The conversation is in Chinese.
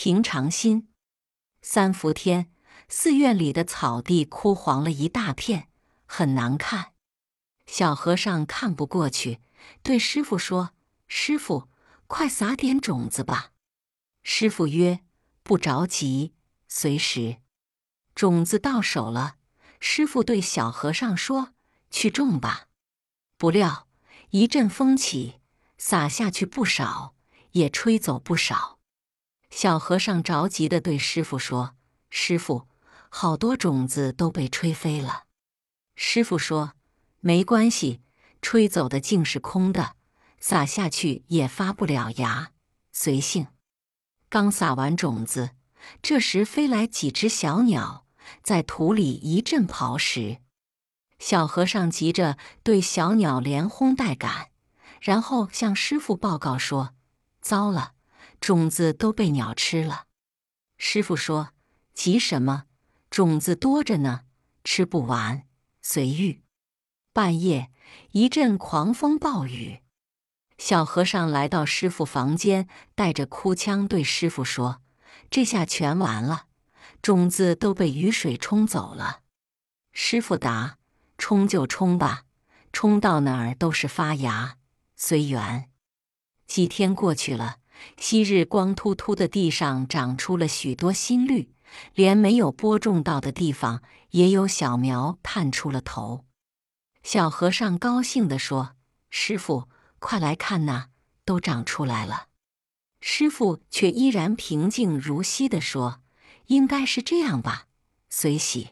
平常心。三伏天，寺院里的草地枯黄了一大片，很难看。小和尚看不过去，对师傅说：“师傅，快撒点种子吧。”师傅曰：“不着急，随时。”种子到手了，师傅对小和尚说：“去种吧。”不料一阵风起，撒下去不少，也吹走不少。小和尚着急的对师傅说：“师傅，好多种子都被吹飞了。”师傅说：“没关系，吹走的竟是空的，撒下去也发不了芽，随性。”刚撒完种子，这时飞来几只小鸟。在土里一阵刨食，小和尚急着对小鸟连轰带赶，然后向师傅报告说：“糟了，种子都被鸟吃了。”师傅说：“急什么？种子多着呢，吃不完，随遇。”半夜一阵狂风暴雨，小和尚来到师傅房间，带着哭腔对师傅说：“这下全完了。”种子都被雨水冲走了。师傅答：“冲就冲吧，冲到哪儿都是发芽，随缘。”几天过去了，昔日光秃秃的地上长出了许多新绿，连没有播种到的地方也有小苗探出了头。小和尚高兴地说：“师傅，快来看呐，都长出来了。”师傅却依然平静如昔地说。应该是这样吧，随喜。